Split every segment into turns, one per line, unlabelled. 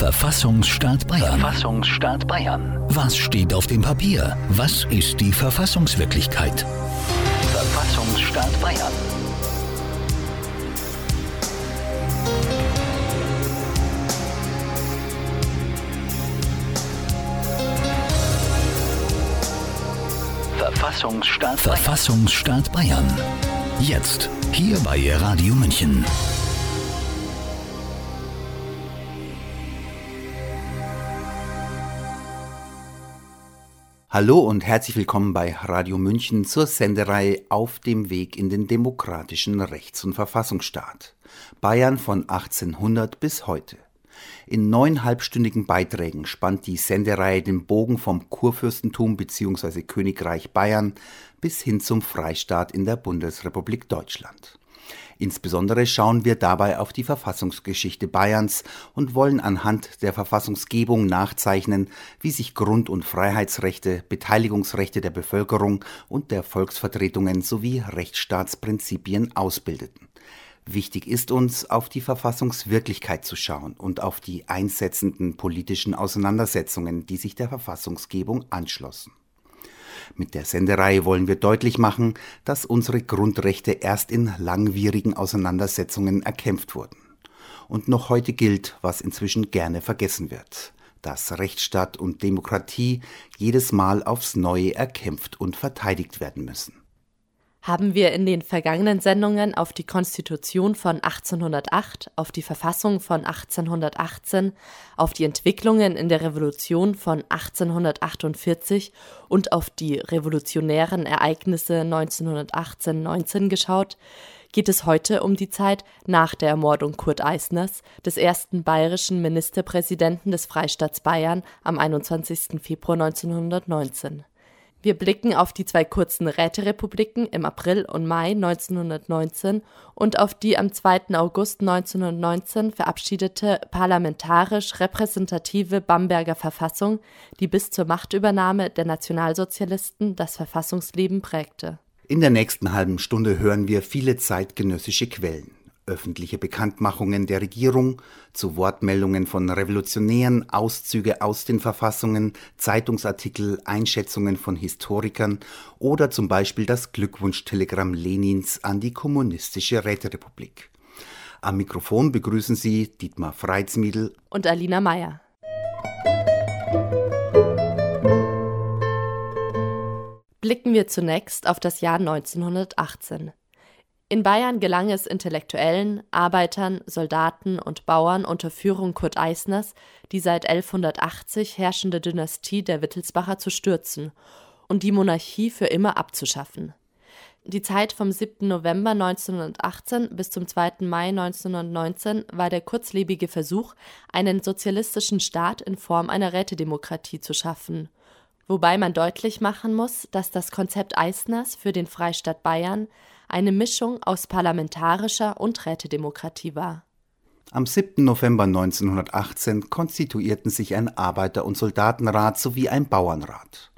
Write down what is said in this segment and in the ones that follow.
Verfassungsstaat Bayern.
Verfassungsstaat Bayern.
Was steht auf dem Papier? Was ist die Verfassungswirklichkeit?
Verfassungsstaat Bayern. Verfassungsstaat Bayern.
Verfassungsstaat Bayern. Jetzt. Hier bei Radio München.
Hallo und herzlich willkommen bei Radio München zur Sendereihe Auf dem Weg in den demokratischen Rechts- und Verfassungsstaat. Bayern von 1800 bis heute. In neun halbstündigen Beiträgen spannt die Sendereihe den Bogen vom Kurfürstentum bzw. Königreich Bayern bis hin zum Freistaat in der Bundesrepublik Deutschland. Insbesondere schauen wir dabei auf die Verfassungsgeschichte Bayerns und wollen anhand der Verfassungsgebung nachzeichnen, wie sich Grund- und Freiheitsrechte, Beteiligungsrechte der Bevölkerung und der Volksvertretungen sowie Rechtsstaatsprinzipien ausbildeten. Wichtig ist uns, auf die Verfassungswirklichkeit zu schauen und auf die einsetzenden politischen Auseinandersetzungen, die sich der Verfassungsgebung anschlossen. Mit der Sendereihe wollen wir deutlich machen, dass unsere Grundrechte erst in langwierigen Auseinandersetzungen erkämpft wurden. Und noch heute gilt, was inzwischen gerne vergessen wird, dass Rechtsstaat und Demokratie jedes Mal aufs Neue erkämpft und verteidigt werden müssen
haben wir in den vergangenen Sendungen auf die Konstitution von 1808, auf die Verfassung von 1818, auf die Entwicklungen in der Revolution von 1848 und auf die revolutionären Ereignisse 1918-19 geschaut, geht es heute um die Zeit nach der Ermordung Kurt Eisners, des ersten bayerischen Ministerpräsidenten des Freistaats Bayern am 21. Februar 1919. Wir blicken auf die zwei kurzen Räterepubliken im April und Mai 1919 und auf die am 2. August 1919 verabschiedete parlamentarisch repräsentative Bamberger Verfassung, die bis zur Machtübernahme der Nationalsozialisten das Verfassungsleben prägte.
In der nächsten halben Stunde hören wir viele zeitgenössische Quellen öffentliche Bekanntmachungen der Regierung, zu Wortmeldungen von Revolutionären, Auszüge aus den Verfassungen, Zeitungsartikel, Einschätzungen von Historikern oder zum Beispiel das Glückwunschtelegramm Lenins an die kommunistische Räterepublik. Am Mikrofon begrüßen Sie Dietmar Freitsmiedl
und Alina Meyer. Blicken wir zunächst auf das Jahr 1918. In Bayern gelang es Intellektuellen, Arbeitern, Soldaten und Bauern unter Führung Kurt Eisners, die seit 1180 herrschende Dynastie der Wittelsbacher zu stürzen und die Monarchie für immer abzuschaffen. Die Zeit vom 7. November 1918 bis zum 2. Mai 1919 war der kurzlebige Versuch, einen sozialistischen Staat in Form einer Rätedemokratie zu schaffen wobei man deutlich machen muss, dass das Konzept Eisners für den Freistaat Bayern eine Mischung aus parlamentarischer und Rätedemokratie war.
Am 7. November 1918 konstituierten sich ein Arbeiter- und Soldatenrat sowie ein Bauernrat.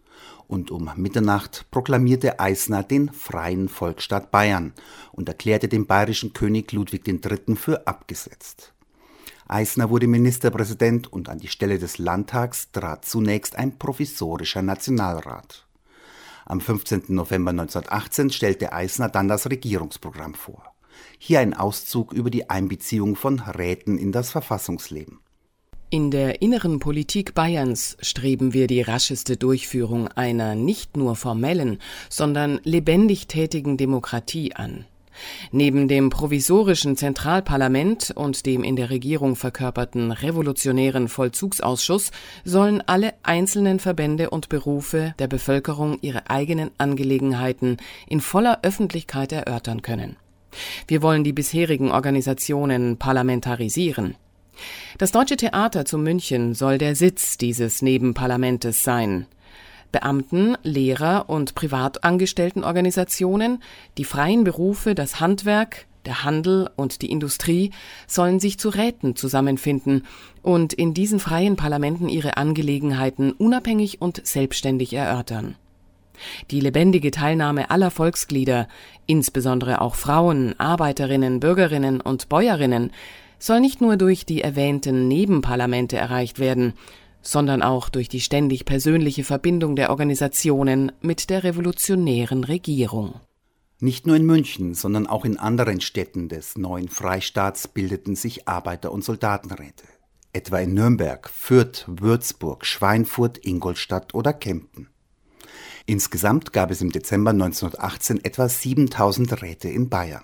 Und um Mitternacht proklamierte Eisner den freien Volksstaat Bayern und erklärte den bayerischen König Ludwig III. für abgesetzt. Eisner wurde Ministerpräsident und an die Stelle des Landtags trat zunächst ein provisorischer Nationalrat. Am 15. November 1918 stellte Eisner dann das Regierungsprogramm vor. Hier ein Auszug über die Einbeziehung von Räten in das Verfassungsleben.
In der inneren Politik Bayerns streben wir die rascheste Durchführung einer nicht nur formellen, sondern lebendig tätigen Demokratie an. Neben dem provisorischen Zentralparlament und dem in der Regierung verkörperten revolutionären Vollzugsausschuss sollen alle einzelnen Verbände und Berufe der Bevölkerung ihre eigenen Angelegenheiten in voller Öffentlichkeit erörtern können. Wir wollen die bisherigen Organisationen parlamentarisieren. Das Deutsche Theater zu München soll der Sitz dieses Nebenparlamentes sein. Beamten, Lehrer und Privatangestelltenorganisationen, die freien Berufe, das Handwerk, der Handel und die Industrie sollen sich zu Räten zusammenfinden und in diesen freien Parlamenten ihre Angelegenheiten unabhängig und selbstständig erörtern. Die lebendige Teilnahme aller Volksglieder, insbesondere auch Frauen, Arbeiterinnen, Bürgerinnen und Bäuerinnen, soll nicht nur durch die erwähnten Nebenparlamente erreicht werden, sondern auch durch die ständig persönliche Verbindung der Organisationen mit der revolutionären Regierung.
Nicht nur in München, sondern auch in anderen Städten des neuen Freistaats bildeten sich Arbeiter- und Soldatenräte. Etwa in Nürnberg, Fürth, Würzburg, Schweinfurt, Ingolstadt oder Kempten. Insgesamt gab es im Dezember 1918 etwa 7000 Räte in Bayern.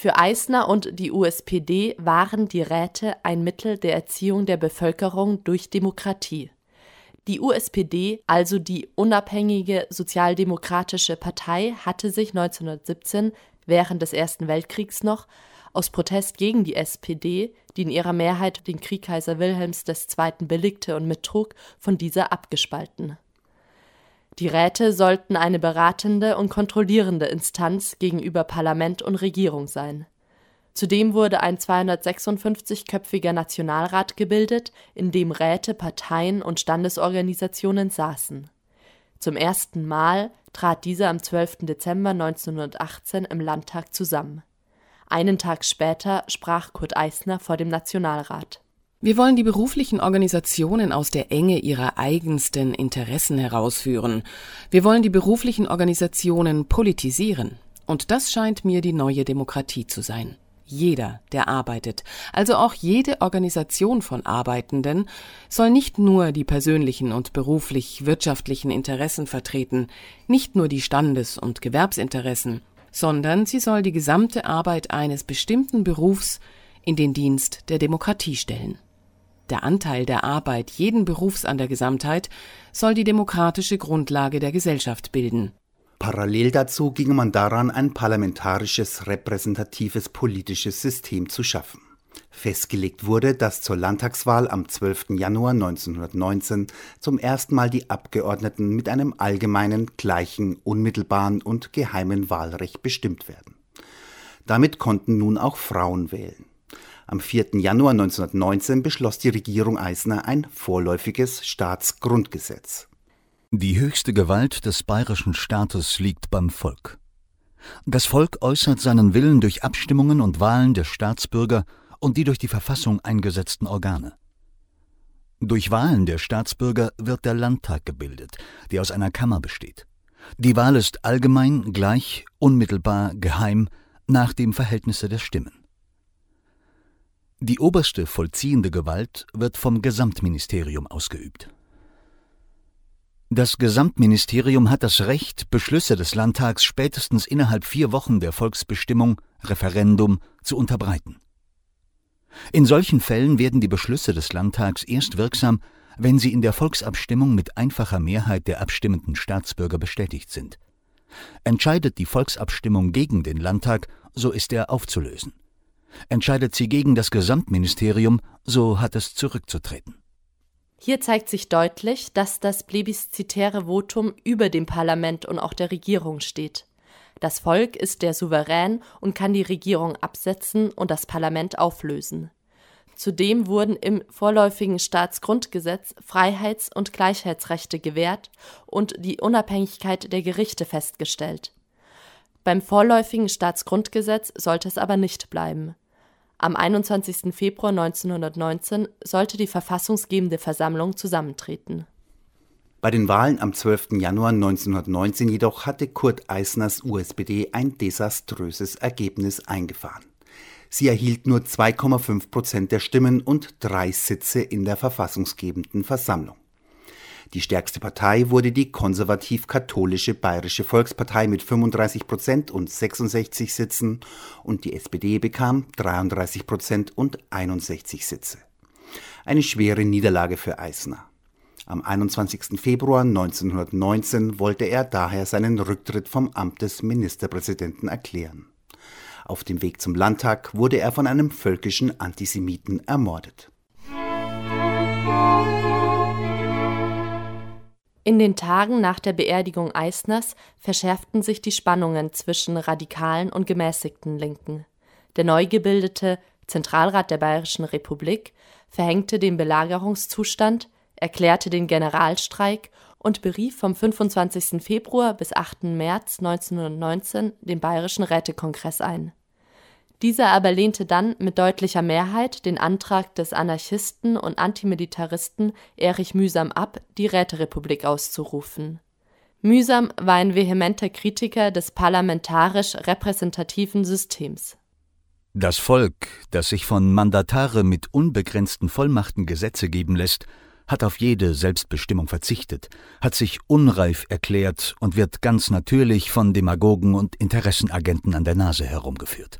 Für Eisner und die USPD waren die Räte ein Mittel der Erziehung der Bevölkerung durch Demokratie. Die USPD, also die Unabhängige Sozialdemokratische Partei, hatte sich 1917 während des Ersten Weltkriegs noch aus Protest gegen die SPD, die in ihrer Mehrheit den Krieg Kaiser Wilhelms II. billigte und mittrug, von dieser abgespalten die Räte sollten eine beratende und kontrollierende Instanz gegenüber Parlament und Regierung sein. Zudem wurde ein 256-köpfiger Nationalrat gebildet, in dem Räte, Parteien und Standesorganisationen saßen. Zum ersten Mal trat dieser am 12. Dezember 1918 im Landtag zusammen. Einen Tag später sprach Kurt Eisner vor dem Nationalrat
wir wollen die beruflichen Organisationen aus der Enge ihrer eigensten Interessen herausführen. Wir wollen die beruflichen Organisationen politisieren. Und das scheint mir die neue Demokratie zu sein. Jeder, der arbeitet, also auch jede Organisation von Arbeitenden, soll nicht nur die persönlichen und beruflich wirtschaftlichen Interessen vertreten, nicht nur die Standes- und Gewerbsinteressen, sondern sie soll die gesamte Arbeit eines bestimmten Berufs in den Dienst der Demokratie stellen. Der Anteil der Arbeit jeden Berufs an der Gesamtheit soll die demokratische Grundlage der Gesellschaft bilden.
Parallel dazu ging man daran, ein parlamentarisches, repräsentatives politisches System zu schaffen. Festgelegt wurde, dass zur Landtagswahl am 12. Januar 1919 zum ersten Mal die Abgeordneten mit einem allgemeinen, gleichen, unmittelbaren und geheimen Wahlrecht bestimmt werden. Damit konnten nun auch Frauen wählen. Am 4. Januar 1919 beschloss die Regierung Eisner ein vorläufiges Staatsgrundgesetz.
Die höchste Gewalt des bayerischen Staates liegt beim Volk. Das Volk äußert seinen Willen durch Abstimmungen und Wahlen der Staatsbürger und die durch die Verfassung eingesetzten Organe. Durch Wahlen der Staatsbürger wird der Landtag gebildet, der aus einer Kammer besteht. Die Wahl ist allgemein, gleich, unmittelbar, geheim, nach dem Verhältnisse der Stimmen. Die oberste vollziehende Gewalt wird vom Gesamtministerium ausgeübt. Das Gesamtministerium hat das Recht, Beschlüsse des Landtags spätestens innerhalb vier Wochen der Volksbestimmung, Referendum, zu unterbreiten. In solchen Fällen werden die Beschlüsse des Landtags erst wirksam, wenn sie in der Volksabstimmung mit einfacher Mehrheit der abstimmenden Staatsbürger bestätigt sind. Entscheidet die Volksabstimmung gegen den Landtag, so ist er aufzulösen. Entscheidet sie gegen das Gesamtministerium, so hat es zurückzutreten.
Hier zeigt sich deutlich, dass das plebiszitäre Votum über dem Parlament und auch der Regierung steht. Das Volk ist der Souverän und kann die Regierung absetzen und das Parlament auflösen. Zudem wurden im vorläufigen Staatsgrundgesetz Freiheits- und Gleichheitsrechte gewährt und die Unabhängigkeit der Gerichte festgestellt. Beim vorläufigen Staatsgrundgesetz sollte es aber nicht bleiben. Am 21. Februar 1919 sollte die verfassungsgebende Versammlung zusammentreten.
Bei den Wahlen am 12. Januar 1919 jedoch hatte Kurt Eisners USPD ein desaströses Ergebnis eingefahren. Sie erhielt nur 2,5 Prozent der Stimmen und drei Sitze in der verfassungsgebenden Versammlung. Die stärkste Partei wurde die konservativ-katholische Bayerische Volkspartei mit 35 Prozent und 66 Sitzen und die SPD bekam 33 Prozent und 61 Sitze. Eine schwere Niederlage für Eisner. Am 21. Februar 1919 wollte er daher seinen Rücktritt vom Amt des Ministerpräsidenten erklären. Auf dem Weg zum Landtag wurde er von einem völkischen Antisemiten ermordet.
In den Tagen nach der Beerdigung Eisners verschärften sich die Spannungen zwischen radikalen und gemäßigten Linken. Der neu gebildete Zentralrat der Bayerischen Republik verhängte den Belagerungszustand, erklärte den Generalstreik und berief vom 25. Februar bis 8. März 1919 den Bayerischen Rätekongress ein. Dieser aber lehnte dann mit deutlicher Mehrheit den Antrag des Anarchisten und Antimilitaristen Erich Mühsam ab, die Räterepublik auszurufen. Mühsam war ein vehementer Kritiker des parlamentarisch repräsentativen Systems.
Das Volk, das sich von Mandatare mit unbegrenzten Vollmachten Gesetze geben lässt, hat auf jede Selbstbestimmung verzichtet, hat sich unreif erklärt und wird ganz natürlich von Demagogen und Interessenagenten an der Nase herumgeführt.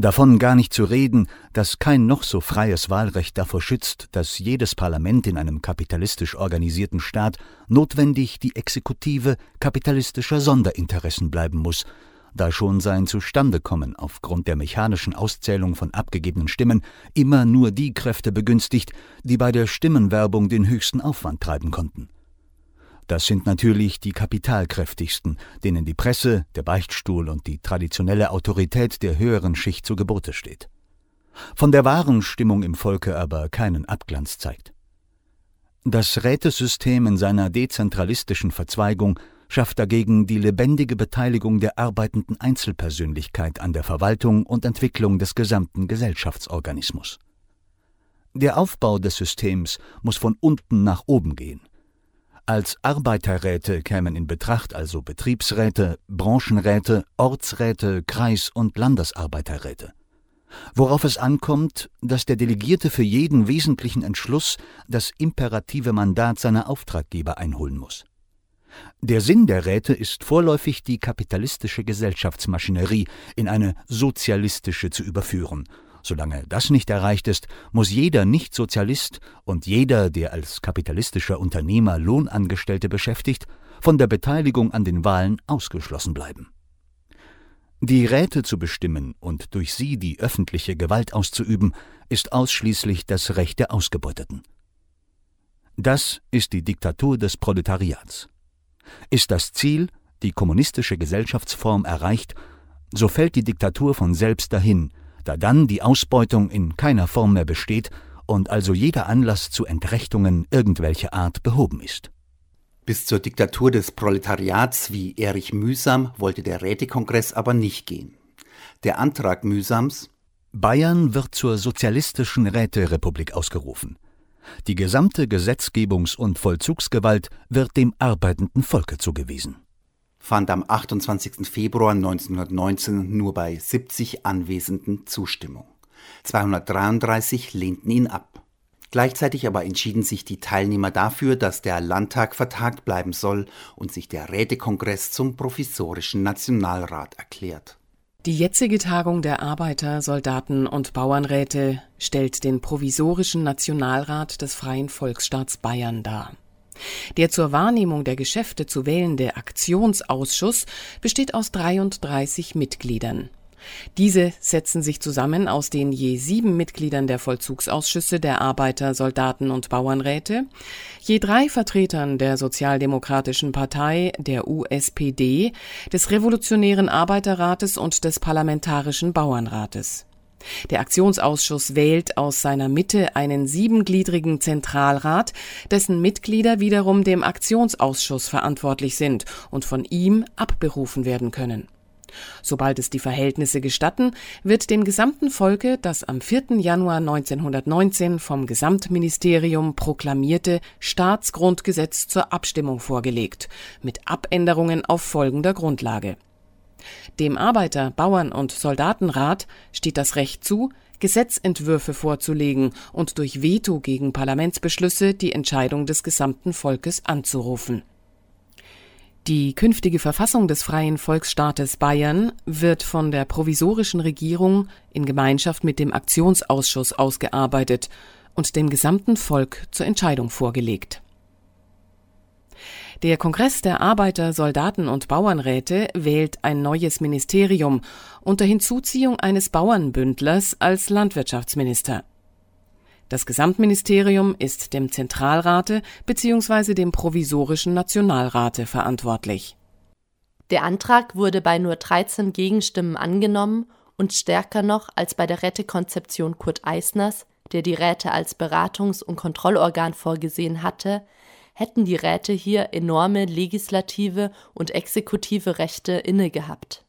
Davon gar nicht zu reden, dass kein noch so freies Wahlrecht davor schützt, dass jedes Parlament in einem kapitalistisch organisierten Staat notwendig die Exekutive kapitalistischer Sonderinteressen bleiben muss, da schon sein Zustandekommen aufgrund der mechanischen Auszählung von abgegebenen Stimmen immer nur die Kräfte begünstigt, die bei der Stimmenwerbung den höchsten Aufwand treiben konnten. Das sind natürlich die kapitalkräftigsten, denen die Presse, der Beichtstuhl und die traditionelle Autorität der höheren Schicht zu Gebote steht. Von der wahren Stimmung im Volke aber keinen Abglanz zeigt. Das Rätesystem in seiner dezentralistischen Verzweigung schafft dagegen die lebendige Beteiligung der arbeitenden Einzelpersönlichkeit an der Verwaltung und Entwicklung des gesamten Gesellschaftsorganismus. Der Aufbau des Systems muss von unten nach oben gehen. Als Arbeiterräte kämen in Betracht also Betriebsräte, Branchenräte, Ortsräte, Kreis- und Landesarbeiterräte. Worauf es ankommt, dass der Delegierte für jeden wesentlichen Entschluss das imperative Mandat seiner Auftraggeber einholen muss. Der Sinn der Räte ist vorläufig die kapitalistische Gesellschaftsmaschinerie in eine sozialistische zu überführen Solange das nicht erreicht ist, muss jeder Nichtsozialist und jeder, der als kapitalistischer Unternehmer Lohnangestellte beschäftigt, von der Beteiligung an den Wahlen ausgeschlossen bleiben. Die Räte zu bestimmen und durch sie die öffentliche Gewalt auszuüben, ist ausschließlich das Recht der Ausgebeuteten. Das ist die Diktatur des Proletariats. Ist das Ziel, die kommunistische Gesellschaftsform erreicht, so fällt die Diktatur von selbst dahin, da dann die Ausbeutung in keiner Form mehr besteht und also jeder Anlass zu Entrechtungen irgendwelcher Art behoben ist.
Bis zur Diktatur des Proletariats wie Erich Mühsam wollte der Rätekongress aber nicht gehen. Der Antrag Mühsams
Bayern wird zur sozialistischen Räterepublik ausgerufen. Die gesamte Gesetzgebungs- und Vollzugsgewalt wird dem arbeitenden Volke zugewiesen
fand am 28. Februar 1919 nur bei 70 Anwesenden Zustimmung. 233 lehnten ihn ab. Gleichzeitig aber entschieden sich die Teilnehmer dafür, dass der Landtag vertagt bleiben soll und sich der Rätekongress zum provisorischen Nationalrat erklärt.
Die jetzige Tagung der Arbeiter-, Soldaten- und Bauernräte stellt den provisorischen Nationalrat des Freien Volksstaats Bayern dar. Der zur Wahrnehmung der Geschäfte zu wählende Aktionsausschuss besteht aus 33 Mitgliedern. Diese setzen sich zusammen aus den je sieben Mitgliedern der Vollzugsausschüsse der Arbeiter-, Soldaten- und Bauernräte, je drei Vertretern der Sozialdemokratischen Partei, der USPD, des Revolutionären Arbeiterrates und des Parlamentarischen Bauernrates. Der Aktionsausschuss wählt aus seiner Mitte einen siebengliedrigen Zentralrat, dessen Mitglieder wiederum dem Aktionsausschuss verantwortlich sind und von ihm abberufen werden können. Sobald es die Verhältnisse gestatten, wird dem gesamten Volke das am 4. Januar 1919 vom Gesamtministerium proklamierte Staatsgrundgesetz zur Abstimmung vorgelegt, mit Abänderungen auf folgender Grundlage dem Arbeiter-, Bauern- und Soldatenrat steht das Recht zu, Gesetzentwürfe vorzulegen und durch Veto gegen Parlamentsbeschlüsse die Entscheidung des gesamten Volkes anzurufen. Die künftige Verfassung des Freien Volksstaates Bayern wird von der provisorischen Regierung in Gemeinschaft mit dem Aktionsausschuss ausgearbeitet und dem gesamten Volk zur Entscheidung vorgelegt der Kongress der Arbeiter-, Soldaten- und Bauernräte wählt ein neues Ministerium unter Hinzuziehung eines Bauernbündlers als Landwirtschaftsminister. Das Gesamtministerium ist dem Zentralrate bzw. dem provisorischen Nationalrate verantwortlich.
Der Antrag wurde bei nur 13 Gegenstimmen angenommen und stärker noch als bei der Rätekonzeption Kurt Eisners, der die Räte als Beratungs- und Kontrollorgan vorgesehen hatte, hätten die Räte hier enorme legislative und exekutive Rechte innegehabt.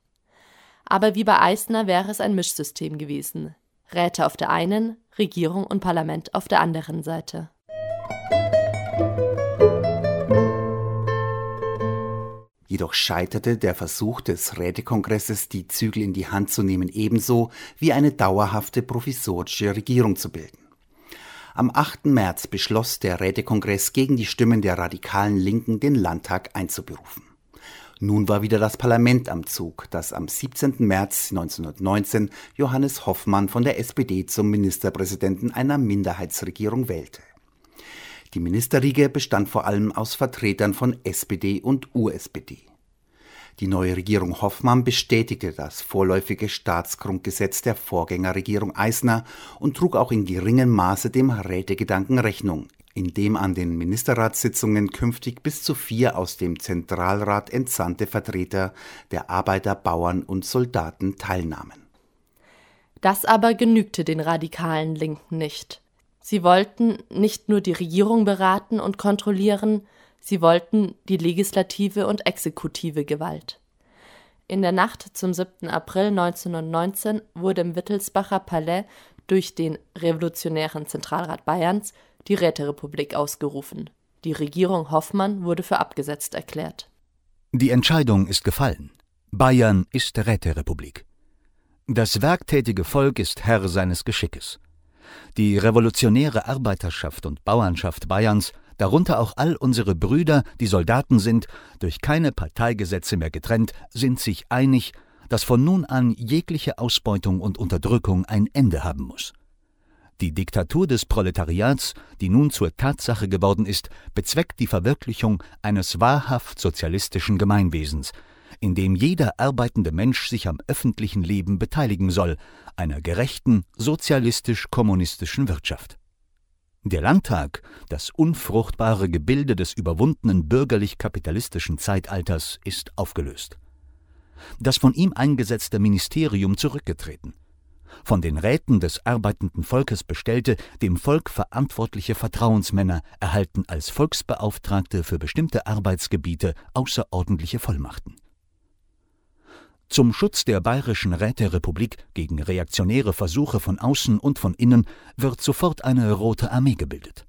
Aber wie bei Eisner wäre es ein Mischsystem gewesen. Räte auf der einen, Regierung und Parlament auf der anderen Seite.
Jedoch scheiterte der Versuch des Rätekongresses, die Zügel in die Hand zu nehmen, ebenso wie eine dauerhafte provisorische Regierung zu bilden. Am 8. März beschloss der Rätekongress gegen die Stimmen der radikalen Linken den Landtag einzuberufen. Nun war wieder das Parlament am Zug, das am 17. März 1919 Johannes Hoffmann von der SPD zum Ministerpräsidenten einer Minderheitsregierung wählte. Die Ministerriege bestand vor allem aus Vertretern von SPD und USPD. Die neue Regierung Hoffmann bestätigte das vorläufige Staatsgrundgesetz der Vorgängerregierung Eisner und trug auch in geringem Maße dem Rätegedanken Rechnung, indem an den Ministerratssitzungen künftig bis zu vier aus dem Zentralrat entsandte Vertreter der Arbeiter, Bauern und Soldaten teilnahmen.
Das aber genügte den radikalen Linken nicht. Sie wollten nicht nur die Regierung beraten und kontrollieren, sie wollten die legislative und exekutive Gewalt. In der Nacht zum 7. April 1919 wurde im Wittelsbacher Palais durch den Revolutionären Zentralrat Bayerns die Räterepublik ausgerufen. Die Regierung Hoffmann wurde für abgesetzt erklärt.
Die Entscheidung ist gefallen. Bayern ist Räterepublik. Das werktätige Volk ist Herr seines Geschickes. Die revolutionäre Arbeiterschaft und Bauernschaft Bayerns, darunter auch all unsere Brüder, die Soldaten sind, durch keine Parteigesetze mehr getrennt, sind sich einig, dass von nun an jegliche Ausbeutung und Unterdrückung ein Ende haben muss. Die Diktatur des Proletariats, die nun zur Tatsache geworden ist, bezweckt die Verwirklichung eines wahrhaft sozialistischen Gemeinwesens, in dem jeder arbeitende Mensch sich am öffentlichen Leben beteiligen soll, einer gerechten, sozialistisch-kommunistischen Wirtschaft. Der Landtag, das unfruchtbare Gebilde des überwundenen bürgerlich-kapitalistischen Zeitalters, ist aufgelöst. Das von ihm eingesetzte Ministerium zurückgetreten. Von den Räten des arbeitenden Volkes bestellte, dem Volk verantwortliche Vertrauensmänner erhalten als Volksbeauftragte für bestimmte Arbeitsgebiete außerordentliche Vollmachten. Zum Schutz der Bayerischen Räterepublik gegen reaktionäre Versuche von außen und von innen wird sofort eine Rote Armee gebildet.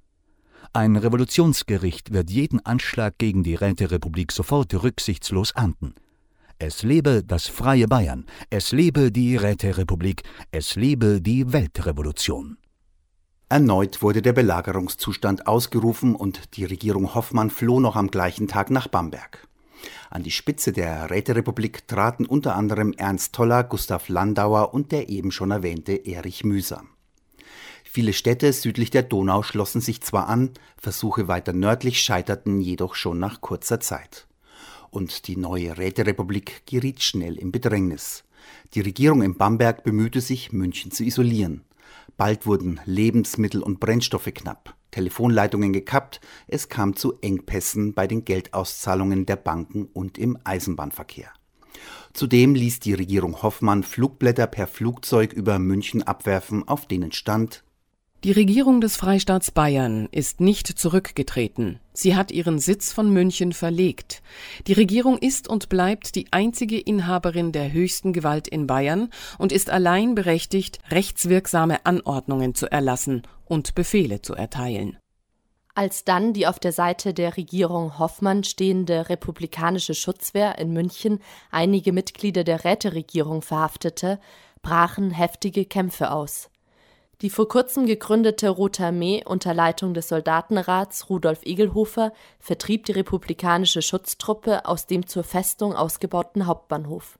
Ein Revolutionsgericht wird jeden Anschlag gegen die Räterepublik sofort rücksichtslos ahnden. Es lebe das freie Bayern, es lebe die Räterepublik, es lebe die Weltrevolution.
Erneut wurde der Belagerungszustand ausgerufen und die Regierung Hoffmann floh noch am gleichen Tag nach Bamberg. An die Spitze der Räterepublik traten unter anderem Ernst Toller, Gustav Landauer und der eben schon erwähnte Erich Mühsam. Viele Städte südlich der Donau schlossen sich zwar an, Versuche weiter nördlich scheiterten jedoch schon nach kurzer Zeit. Und die neue Räterepublik geriet schnell in Bedrängnis. Die Regierung in Bamberg bemühte sich, München zu isolieren. Bald wurden Lebensmittel und Brennstoffe knapp. Telefonleitungen gekappt, es kam zu Engpässen bei den Geldauszahlungen der Banken und im Eisenbahnverkehr. Zudem ließ die Regierung Hoffmann Flugblätter per Flugzeug über München abwerfen, auf denen stand
Die Regierung des Freistaats Bayern ist nicht zurückgetreten. Sie hat ihren Sitz von München verlegt. Die Regierung ist und bleibt die einzige Inhaberin der höchsten Gewalt in Bayern und ist allein berechtigt, rechtswirksame Anordnungen zu erlassen und Befehle zu erteilen.
Als dann die auf der Seite der Regierung Hoffmann stehende republikanische Schutzwehr in München einige Mitglieder der Räteregierung verhaftete, brachen heftige Kämpfe aus. Die vor kurzem gegründete Rote Armee unter Leitung des Soldatenrats Rudolf Egelhofer vertrieb die republikanische Schutztruppe aus dem zur Festung ausgebauten Hauptbahnhof.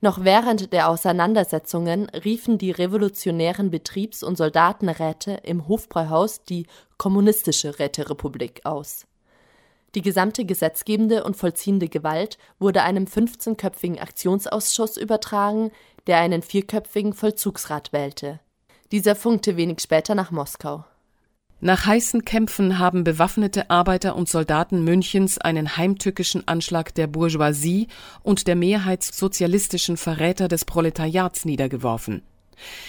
Noch während der Auseinandersetzungen riefen die revolutionären Betriebs- und Soldatenräte im Hofbräuhaus die Kommunistische Räterepublik aus. Die gesamte gesetzgebende und vollziehende Gewalt wurde einem 15-köpfigen Aktionsausschuss übertragen, der einen vierköpfigen Vollzugsrat wählte. Dieser funkte wenig später nach Moskau.
Nach heißen Kämpfen haben bewaffnete Arbeiter und Soldaten Münchens einen heimtückischen Anschlag der Bourgeoisie und der mehrheitssozialistischen Verräter des Proletariats niedergeworfen.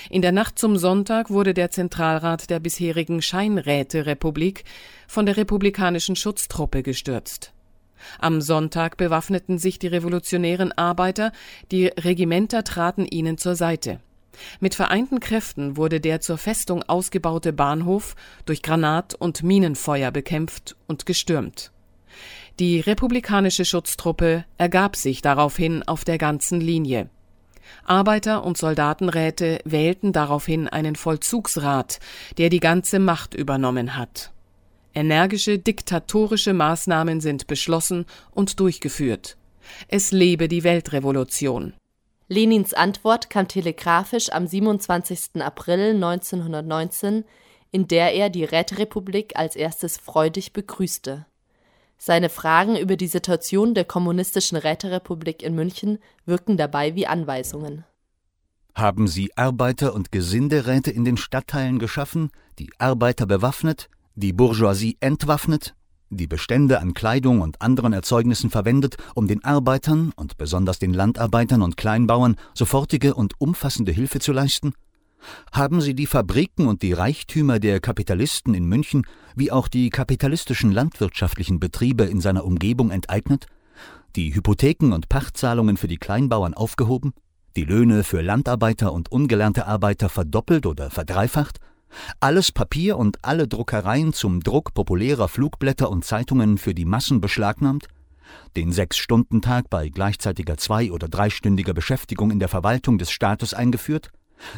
In der Nacht zum Sonntag wurde der Zentralrat der bisherigen Scheinräterepublik von der republikanischen Schutztruppe gestürzt. Am Sonntag bewaffneten sich die revolutionären Arbeiter, die Regimenter traten ihnen zur Seite. Mit vereinten Kräften wurde der zur Festung ausgebaute Bahnhof durch Granat- und Minenfeuer bekämpft und gestürmt. Die republikanische Schutztruppe ergab sich daraufhin auf der ganzen Linie. Arbeiter- und Soldatenräte wählten daraufhin einen Vollzugsrat, der die ganze Macht übernommen hat. Energische diktatorische Maßnahmen sind beschlossen und durchgeführt. Es lebe die Weltrevolution.
Lenins Antwort kam telegrafisch am 27. April 1919, in der er die Räterepublik als erstes freudig begrüßte. Seine Fragen über die Situation der kommunistischen Räterepublik in München wirken dabei wie Anweisungen.
Haben Sie Arbeiter- und Gesinderäte in den Stadtteilen geschaffen, die Arbeiter bewaffnet, die Bourgeoisie entwaffnet, die Bestände an Kleidung und anderen Erzeugnissen verwendet, um den Arbeitern und besonders den Landarbeitern und Kleinbauern sofortige und umfassende Hilfe zu leisten? Haben sie die Fabriken und die Reichtümer der Kapitalisten in München wie auch die kapitalistischen landwirtschaftlichen Betriebe in seiner Umgebung enteignet? Die Hypotheken und Pachtzahlungen für die Kleinbauern aufgehoben? Die Löhne für Landarbeiter und ungelernte Arbeiter verdoppelt oder verdreifacht? Alles Papier und alle Druckereien zum Druck populärer Flugblätter und Zeitungen für die Massen beschlagnahmt? Den Sechs-Stunden-Tag bei gleichzeitiger zwei- oder dreistündiger Beschäftigung in der Verwaltung des Staates eingeführt?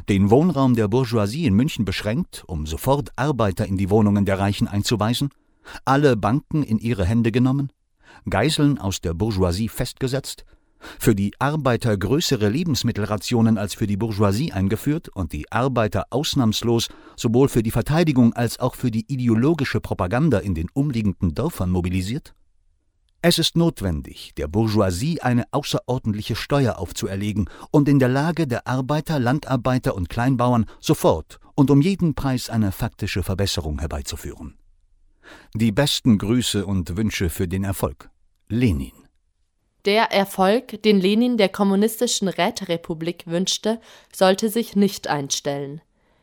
Den Wohnraum der Bourgeoisie in München beschränkt, um sofort Arbeiter in die Wohnungen der Reichen einzuweisen? Alle Banken in ihre Hände genommen? Geiseln aus der Bourgeoisie festgesetzt? Für die Arbeiter größere Lebensmittelrationen als für die Bourgeoisie eingeführt und die Arbeiter ausnahmslos sowohl für die Verteidigung als auch für die ideologische Propaganda in den umliegenden Dörfern mobilisiert? Es ist notwendig, der Bourgeoisie eine außerordentliche Steuer aufzuerlegen und in der Lage der Arbeiter, Landarbeiter und Kleinbauern sofort und um jeden Preis eine faktische Verbesserung herbeizuführen. Die besten Grüße und Wünsche für den Erfolg. Lenin
der Erfolg, den Lenin der kommunistischen Räterepublik wünschte, sollte sich nicht einstellen.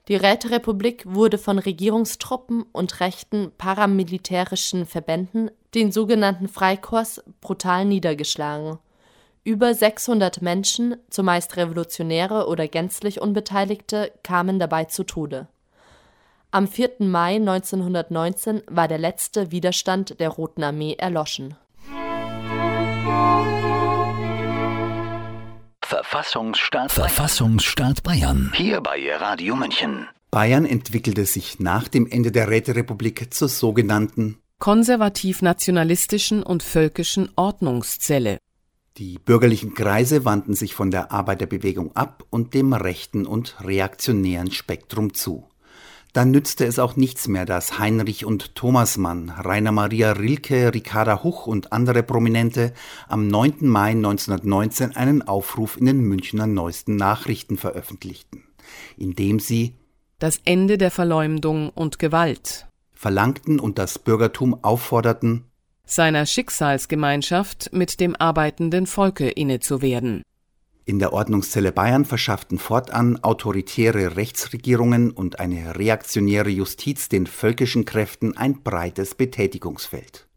Die Räterepublik wurde von Regierungstruppen und rechten paramilitärischen Verbänden, den sogenannten Freikorps, brutal niedergeschlagen. Über 600 Menschen, zumeist Revolutionäre oder gänzlich Unbeteiligte, kamen dabei zu Tode. Am 4. Mai 1919 war der letzte Widerstand der Roten Armee erloschen
Verfassungsstaat,
Verfassungsstaat Bayern.
Hier bei Radio München.
Bayern entwickelte sich nach dem Ende der Räterepublik zur sogenannten
konservativ-nationalistischen und völkischen Ordnungszelle.
Die bürgerlichen Kreise wandten sich von der Arbeiterbewegung ab und dem rechten und reaktionären Spektrum zu. Dann nützte es auch nichts mehr, dass Heinrich und Thomas Mann, Rainer Maria Rilke, Ricarda Huch und andere Prominente am 9. Mai 1919 einen Aufruf in den Münchner Neuesten Nachrichten veröffentlichten, in dem sie
das Ende der Verleumdung und Gewalt
verlangten und das Bürgertum aufforderten,
seiner Schicksalsgemeinschaft mit dem arbeitenden Volke inne zu werden.
In der Ordnungszelle Bayern verschafften fortan autoritäre Rechtsregierungen und eine reaktionäre Justiz den völkischen Kräften ein breites Betätigungsfeld.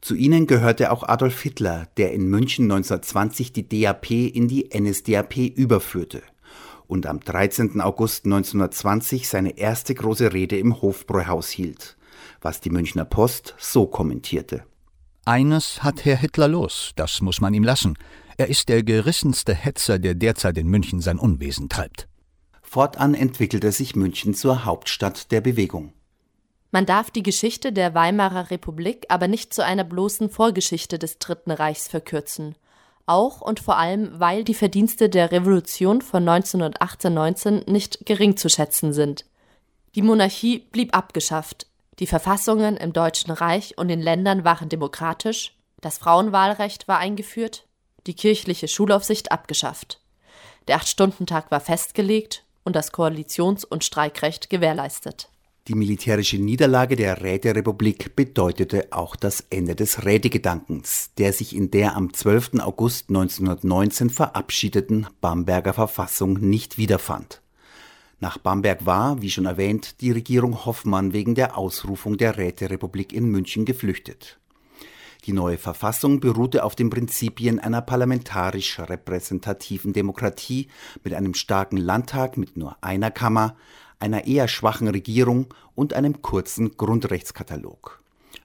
Zu ihnen gehörte auch Adolf Hitler, der in München 1920 die DAP in die NSDAP überführte und am 13. August 1920 seine erste große Rede im Hofbräuhaus hielt, was die Münchner Post so kommentierte.
Eines hat Herr Hitler los, das muss man ihm lassen. Er ist der gerissenste Hetzer, der derzeit in München sein Unwesen treibt.
Fortan entwickelte sich München zur Hauptstadt der Bewegung.
Man darf die Geschichte der Weimarer Republik aber nicht zu einer bloßen Vorgeschichte des Dritten Reichs verkürzen. Auch und vor allem, weil die Verdienste der Revolution von 1918-19 nicht gering zu schätzen sind. Die Monarchie blieb abgeschafft, die Verfassungen im Deutschen Reich und den Ländern waren demokratisch, das Frauenwahlrecht war eingeführt, die kirchliche Schulaufsicht abgeschafft. Der Acht-Stunden-Tag war festgelegt und das Koalitions- und Streikrecht gewährleistet.
Die militärische Niederlage der Räterepublik bedeutete auch das Ende des Rätegedankens, der sich in der am 12. August 1919 verabschiedeten Bamberger Verfassung nicht wiederfand. Nach Bamberg war, wie schon erwähnt, die Regierung Hoffmann wegen der Ausrufung der Räterepublik in München geflüchtet. Die neue Verfassung beruhte auf den Prinzipien einer parlamentarisch repräsentativen Demokratie mit einem starken Landtag mit nur einer Kammer, einer eher schwachen Regierung und einem kurzen Grundrechtskatalog.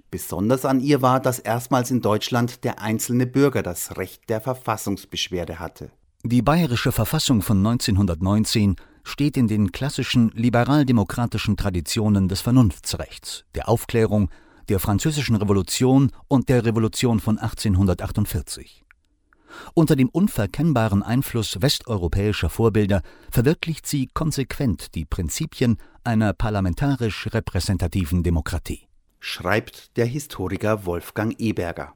Besonders an ihr war, dass erstmals in Deutschland der einzelne Bürger das Recht der Verfassungsbeschwerde hatte.
Die bayerische Verfassung von 1919 steht in den klassischen liberaldemokratischen Traditionen des Vernunftsrechts, der Aufklärung, der Französischen Revolution und der Revolution von 1848. Unter dem unverkennbaren Einfluss westeuropäischer Vorbilder verwirklicht sie konsequent die Prinzipien einer parlamentarisch repräsentativen Demokratie.
Schreibt der Historiker Wolfgang Eberger.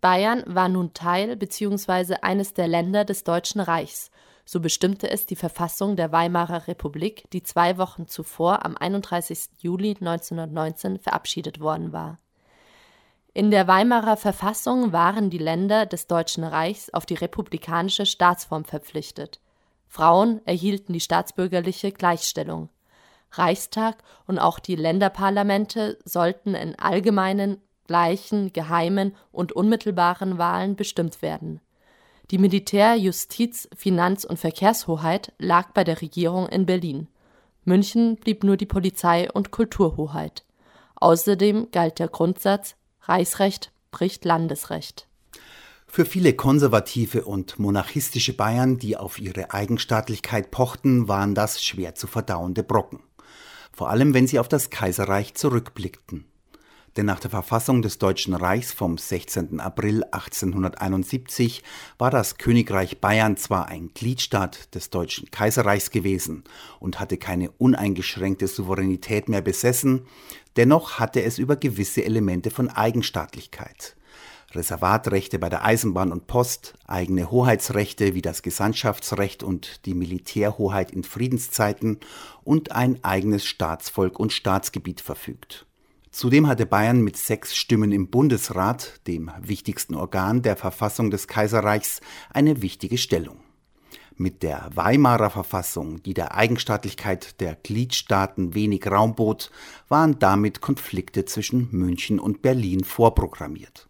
Bayern war nun Teil bzw. eines der Länder des Deutschen Reichs so bestimmte es die Verfassung der Weimarer Republik, die zwei Wochen zuvor am 31. Juli 1919 verabschiedet worden war. In der Weimarer Verfassung waren die Länder des Deutschen Reichs auf die republikanische Staatsform verpflichtet. Frauen erhielten die staatsbürgerliche Gleichstellung. Reichstag und auch die Länderparlamente sollten in allgemeinen, gleichen, geheimen und unmittelbaren Wahlen bestimmt werden die Militär-, Justiz-, Finanz- und Verkehrshoheit lag bei der Regierung in Berlin. München blieb nur die Polizei- und Kulturhoheit. Außerdem galt der Grundsatz Reichsrecht bricht Landesrecht.
Für viele konservative und monarchistische Bayern, die auf ihre Eigenstaatlichkeit pochten, waren das schwer zu verdauende Brocken. Vor allem, wenn sie auf das Kaiserreich zurückblickten denn nach der Verfassung des Deutschen Reichs vom 16. April 1871 war das Königreich Bayern zwar ein Gliedstaat des Deutschen Kaiserreichs gewesen und hatte keine uneingeschränkte Souveränität mehr besessen, dennoch hatte es über gewisse Elemente von Eigenstaatlichkeit. Reservatrechte bei der Eisenbahn und Post, eigene Hoheitsrechte wie das Gesandtschaftsrecht und die Militärhoheit in Friedenszeiten und ein eigenes Staatsvolk und Staatsgebiet verfügt. Zudem hatte Bayern mit sechs Stimmen im Bundesrat, dem wichtigsten Organ der Verfassung des Kaiserreichs, eine wichtige Stellung. Mit der Weimarer Verfassung, die der Eigenstaatlichkeit der Gliedstaaten wenig Raum bot, waren damit Konflikte zwischen München und Berlin vorprogrammiert.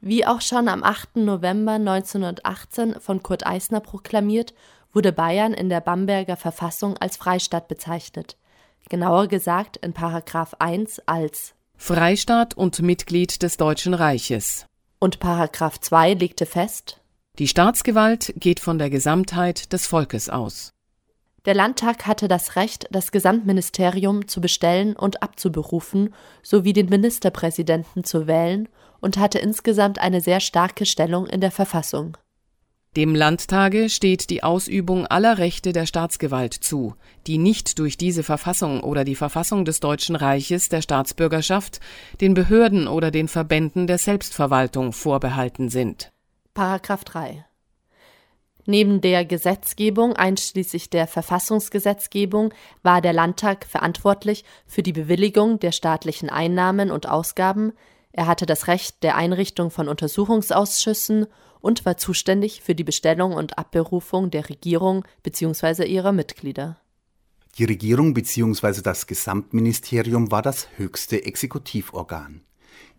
Wie auch schon am 8. November 1918 von Kurt Eisner proklamiert, wurde Bayern in der Bamberger Verfassung als Freistaat bezeichnet, genauer gesagt in § 1 als
Freistaat und Mitglied des Deutschen Reiches.
Und § 2 legte fest,
die Staatsgewalt geht von der Gesamtheit des Volkes aus.
Der Landtag hatte das Recht, das Gesamtministerium zu bestellen und abzuberufen sowie den Ministerpräsidenten zu wählen und hatte insgesamt eine sehr starke Stellung in der Verfassung.
Dem Landtage steht die Ausübung aller Rechte der Staatsgewalt zu, die nicht durch diese Verfassung oder die Verfassung des Deutschen Reiches der Staatsbürgerschaft den Behörden oder den Verbänden der Selbstverwaltung vorbehalten sind.
Paragraph 3 Neben der Gesetzgebung einschließlich der Verfassungsgesetzgebung war der Landtag verantwortlich für die Bewilligung der staatlichen Einnahmen und Ausgaben, er hatte das Recht der Einrichtung von Untersuchungsausschüssen und war zuständig für die Bestellung und Abberufung der Regierung bzw. ihrer Mitglieder.
Die Regierung bzw. das Gesamtministerium war das höchste Exekutivorgan.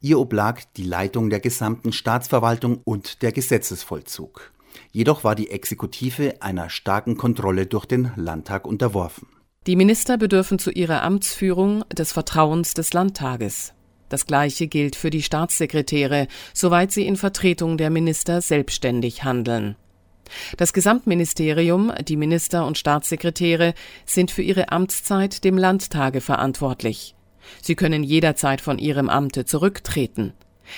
Ihr oblag die Leitung der gesamten Staatsverwaltung und der Gesetzesvollzug. Jedoch war die Exekutive einer starken Kontrolle durch den Landtag unterworfen.
Die Minister bedürfen zu ihrer Amtsführung des Vertrauens des Landtages. Das Gleiche gilt für die Staatssekretäre, soweit sie in Vertretung der Minister selbstständig handeln. Das Gesamtministerium, die Minister und Staatssekretäre sind für ihre Amtszeit dem Landtage verantwortlich. Sie können jederzeit von ihrem Amte zurücktreten.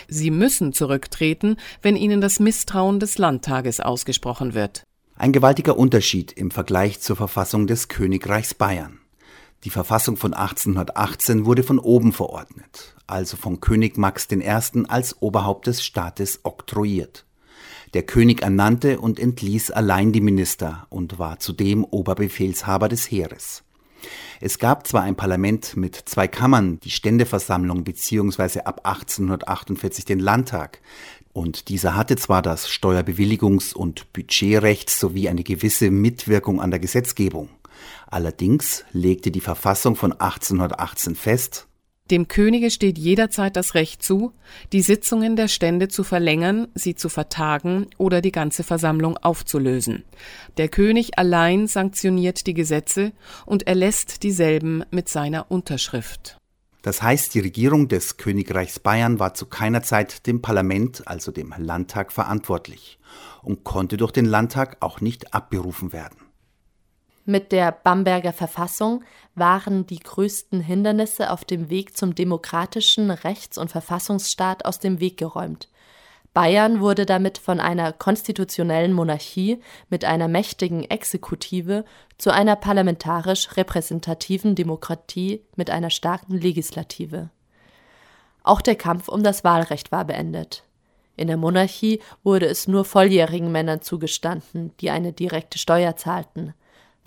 Sie müssen zurücktreten, wenn ihnen das Misstrauen des Landtages ausgesprochen wird.
Ein gewaltiger Unterschied im Vergleich zur Verfassung des Königreichs Bayern. Die Verfassung von 1818 wurde von oben verordnet, also von König Max I. als Oberhaupt des Staates oktroyiert. Der König ernannte und entließ allein die Minister und war zudem Oberbefehlshaber des Heeres. Es gab zwar ein Parlament mit zwei Kammern, die Ständeversammlung bzw. ab 1848 den Landtag, und dieser hatte zwar das Steuerbewilligungs- und Budgetrecht sowie eine gewisse Mitwirkung an der Gesetzgebung. Allerdings legte die Verfassung von 1818 fest,
dem Könige steht jederzeit das Recht zu, die Sitzungen der Stände zu verlängern, sie zu vertagen oder die ganze Versammlung aufzulösen. Der König allein sanktioniert die Gesetze und erlässt dieselben mit seiner Unterschrift.
Das heißt, die Regierung des Königreichs Bayern war zu keiner Zeit dem Parlament, also dem Landtag, verantwortlich und konnte durch den Landtag auch nicht abberufen werden.
Mit der Bamberger Verfassung waren die größten Hindernisse auf dem Weg zum demokratischen Rechts- und Verfassungsstaat aus dem Weg geräumt. Bayern wurde damit von einer konstitutionellen Monarchie mit einer mächtigen Exekutive zu einer parlamentarisch repräsentativen Demokratie mit einer starken Legislative. Auch der Kampf um das Wahlrecht war beendet. In der Monarchie wurde es nur volljährigen Männern zugestanden, die eine direkte Steuer zahlten.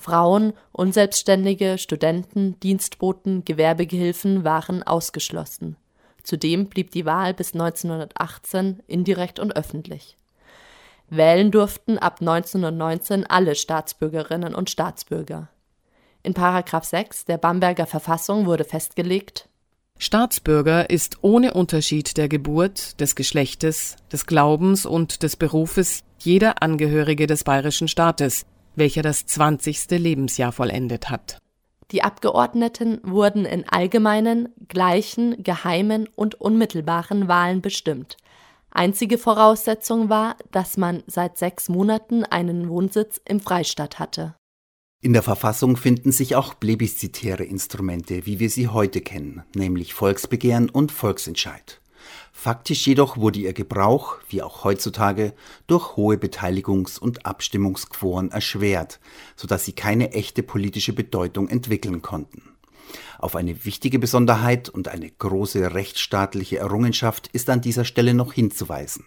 Frauen, Unselbstständige, Studenten, Dienstboten, Gewerbegehilfen waren ausgeschlossen. Zudem blieb die Wahl bis 1918 indirekt und öffentlich. Wählen durften ab 1919 alle Staatsbürgerinnen und Staatsbürger. In § 6 der Bamberger Verfassung wurde festgelegt
Staatsbürger ist ohne Unterschied der Geburt, des Geschlechtes, des Glaubens und des Berufes jeder Angehörige des bayerischen Staates, welcher das 20. Lebensjahr vollendet hat.
Die Abgeordneten wurden in allgemeinen, gleichen, geheimen und unmittelbaren Wahlen bestimmt. Einzige Voraussetzung war, dass man seit sechs Monaten einen Wohnsitz im Freistaat hatte.
In der Verfassung finden sich auch plebiszitäre Instrumente, wie wir sie heute kennen, nämlich Volksbegehren und Volksentscheid. Faktisch jedoch wurde ihr Gebrauch, wie auch heutzutage, durch hohe Beteiligungs- und Abstimmungsquoren erschwert, so dass sie keine echte politische Bedeutung entwickeln konnten. Auf eine wichtige Besonderheit und eine große rechtsstaatliche Errungenschaft ist an dieser Stelle noch hinzuweisen.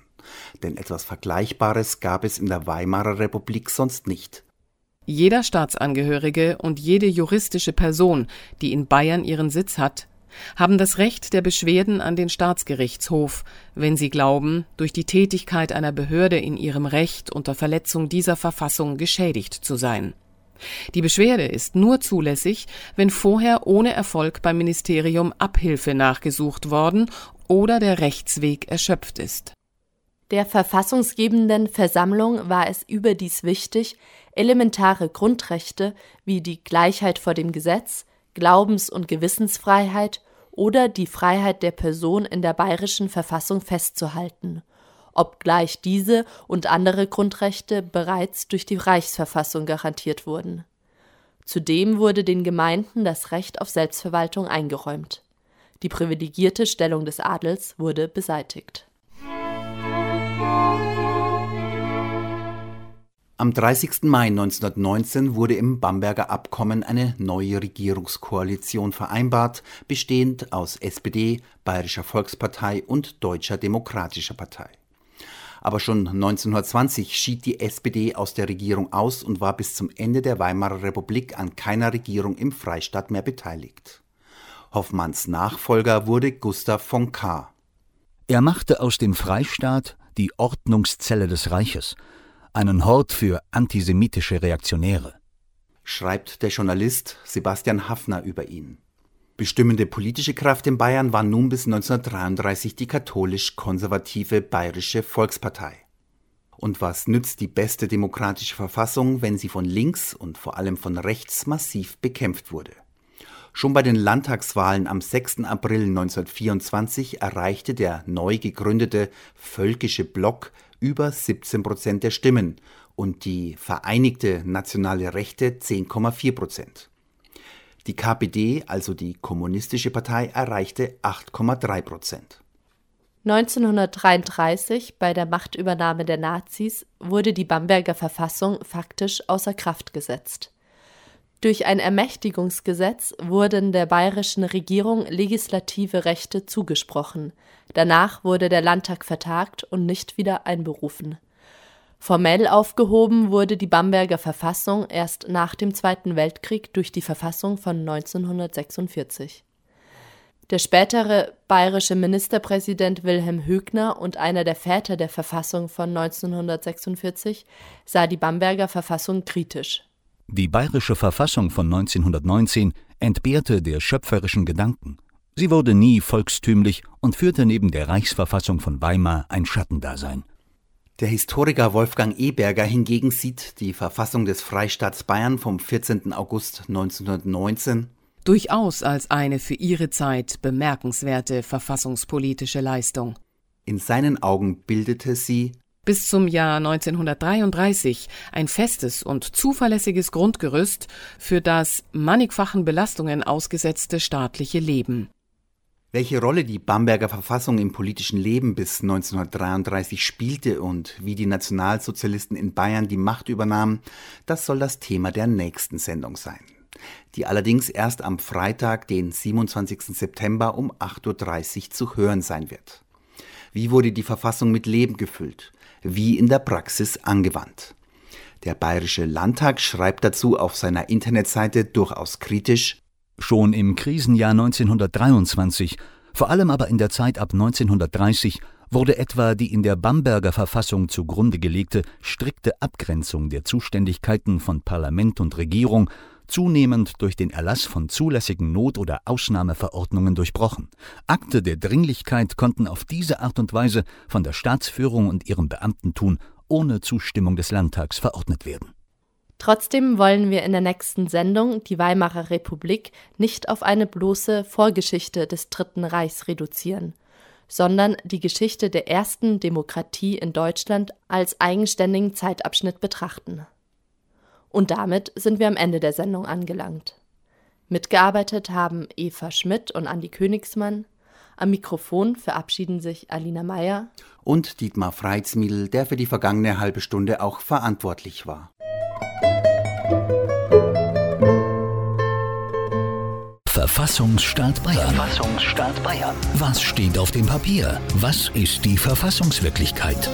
Denn etwas Vergleichbares gab es in der Weimarer Republik sonst nicht.
Jeder Staatsangehörige und jede juristische Person, die in Bayern ihren Sitz hat, haben das Recht der Beschwerden an den Staatsgerichtshof, wenn sie glauben, durch die Tätigkeit einer Behörde in ihrem Recht unter Verletzung dieser Verfassung geschädigt zu sein. Die Beschwerde ist nur zulässig, wenn vorher ohne Erfolg beim Ministerium Abhilfe nachgesucht worden oder der Rechtsweg erschöpft ist.
Der verfassungsgebenden Versammlung war es überdies wichtig, elementare Grundrechte wie die Gleichheit vor dem Gesetz, Glaubens- und Gewissensfreiheit oder die Freiheit der Person in der bayerischen Verfassung festzuhalten, obgleich diese und andere Grundrechte bereits durch die Reichsverfassung garantiert wurden. Zudem wurde den Gemeinden das Recht auf Selbstverwaltung eingeräumt. Die privilegierte Stellung des Adels wurde beseitigt
Am 30. Mai 1919 wurde im Bamberger Abkommen eine neue Regierungskoalition vereinbart, bestehend aus SPD, Bayerischer Volkspartei und Deutscher Demokratischer Partei. Aber schon 1920 schied die SPD aus der Regierung aus und war bis zum Ende der Weimarer Republik an keiner Regierung im Freistaat mehr beteiligt. Hoffmanns Nachfolger wurde Gustav von Kahr.
Er machte aus dem Freistaat die Ordnungszelle des Reiches – einen Hort für antisemitische Reaktionäre.
Schreibt der Journalist Sebastian Hafner über ihn. Bestimmende politische Kraft in Bayern war nun bis 1933 die katholisch-konservative Bayerische Volkspartei. Und was nützt die beste demokratische Verfassung, wenn sie von links und vor allem von rechts massiv bekämpft wurde? Schon bei den Landtagswahlen am 6. April 1924 erreichte der neu gegründete Völkische Block über 17 Prozent der Stimmen und die Vereinigte Nationale Rechte 10,4 Prozent. Die KPD, also die Kommunistische Partei, erreichte 8,3 Prozent.
1933, bei der Machtübernahme der Nazis, wurde die Bamberger Verfassung faktisch außer Kraft gesetzt. Durch ein Ermächtigungsgesetz wurden der bayerischen Regierung legislative Rechte zugesprochen, danach wurde der Landtag vertagt und nicht wieder einberufen. Formell aufgehoben wurde die Bamberger Verfassung erst nach dem Zweiten Weltkrieg durch die Verfassung von 1946. Der spätere bayerische Ministerpräsident Wilhelm Högner und einer der Väter der Verfassung von 1946 sah die Bamberger Verfassung kritisch
Die bayerische Verfassung von 1919 entbehrte der schöpferischen Gedanken. Sie wurde nie volkstümlich und führte neben der Reichsverfassung von Weimar ein Schattendasein.
Der Historiker Wolfgang Eberger hingegen sieht die Verfassung des Freistaats Bayern vom 14. August 1919
durchaus als eine für ihre Zeit bemerkenswerte verfassungspolitische Leistung.
In seinen Augen bildete sie
bis zum Jahr 1933 ein festes und zuverlässiges Grundgerüst für das mannigfachen Belastungen ausgesetzte staatliche Leben.
Welche Rolle die Bamberger Verfassung im politischen Leben bis 1933 spielte und wie die Nationalsozialisten in Bayern die Macht übernahmen, das soll das Thema der nächsten Sendung sein, die allerdings erst am Freitag, den 27. September um 8.30 Uhr zu hören sein wird. Wie wurde die Verfassung mit Leben gefüllt? Wie in der Praxis angewandt? Der Bayerische Landtag schreibt dazu auf seiner Internetseite durchaus kritisch,
Schon im Krisenjahr 1923, vor allem aber in der Zeit ab 1930, wurde etwa die in der Bamberger Verfassung zugrunde gelegte strikte Abgrenzung der Zuständigkeiten von Parlament und Regierung zunehmend durch den Erlass von zulässigen Not- oder Ausnahmeverordnungen durchbrochen. Akte der Dringlichkeit konnten auf diese Art und Weise von der Staatsführung und ihrem Beamtentun ohne Zustimmung des Landtags verordnet werden.
Trotzdem wollen wir in der nächsten Sendung die Weimarer Republik nicht auf eine bloße Vorgeschichte des Dritten Reichs reduzieren, sondern die Geschichte der ersten Demokratie in Deutschland als eigenständigen Zeitabschnitt betrachten. Und damit sind wir am Ende der Sendung angelangt. Mitgearbeitet haben Eva Schmidt und Andi Königsmann. Am Mikrofon verabschieden sich Alina Meyer
und Dietmar Freitsmiedl, der für die vergangene halbe Stunde auch verantwortlich war.
Verfassungsstaat Bayern. Verfassungsstaat Bayern. Was steht auf dem Papier? Was ist die Verfassungswirklichkeit?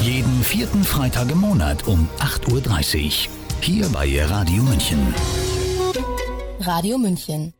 Jeden vierten Freitag im Monat um 8.30 Uhr. Hier bei Radio München.
Radio München.